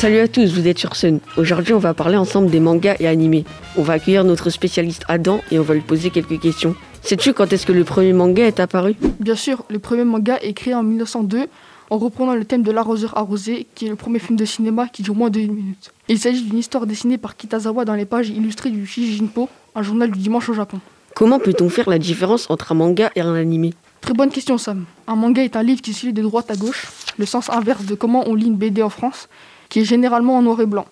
Salut à tous, vous êtes sur Sun. Aujourd'hui, on va parler ensemble des mangas et animés. On va accueillir notre spécialiste Adam et on va lui poser quelques questions. Sais-tu quand est-ce que le premier manga est apparu? Bien sûr, le premier manga est créé en 1902 en reprenant le thème de l'arroseur arrosé, qui est le premier film de cinéma qui dure moins de 1 minute. Il s'agit d'une histoire dessinée par Kitazawa dans les pages illustrées du Shijinpo, un journal du dimanche au Japon. Comment peut-on faire la différence entre un manga et un animé? Très bonne question Sam. Un manga est un livre qui suit de droite à gauche, le sens inverse de comment on lit une BD en France, qui est généralement en noir et blanc.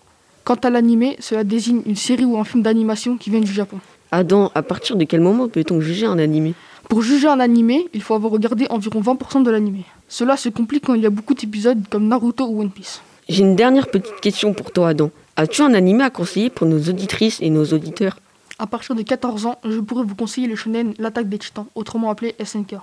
Quant à l'animé, cela désigne une série ou un film d'animation qui vient du Japon. Adam, à partir de quel moment peut-on juger un animé? Pour juger un animé, il faut avoir regardé environ 20% de l'animé. Cela se complique quand il y a beaucoup d'épisodes comme Naruto ou One Piece. J'ai une dernière petite question pour toi Adam. As-tu un animé à conseiller pour nos auditrices et nos auditeurs? À partir de 14 ans, je pourrais vous conseiller le shonen L'attaque des titans, autrement appelé SNK.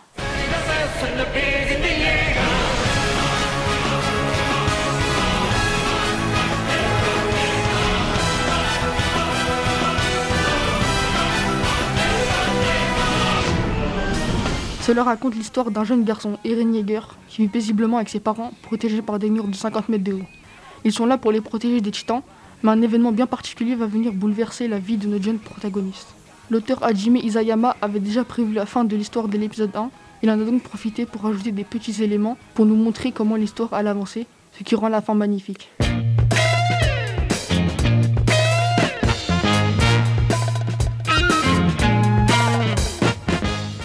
Cela raconte l'histoire d'un jeune garçon, Eren Yeager, qui vit paisiblement avec ses parents, protégés par des murs de 50 mètres de haut. Ils sont là pour les protéger des titans, mais un événement bien particulier va venir bouleverser la vie de notre jeune protagoniste. L'auteur Hajime Isayama avait déjà prévu la fin de l'histoire de l'épisode 1, il en a donc profité pour ajouter des petits éléments pour nous montrer comment l'histoire allait avancer, ce qui rend la fin magnifique.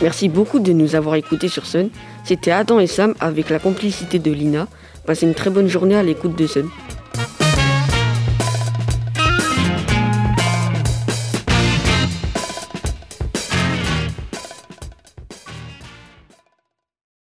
Merci beaucoup de nous avoir écoutés sur Sun. C'était Adam et Sam avec la complicité de Lina. Passez une très bonne journée à l'écoute de Sun.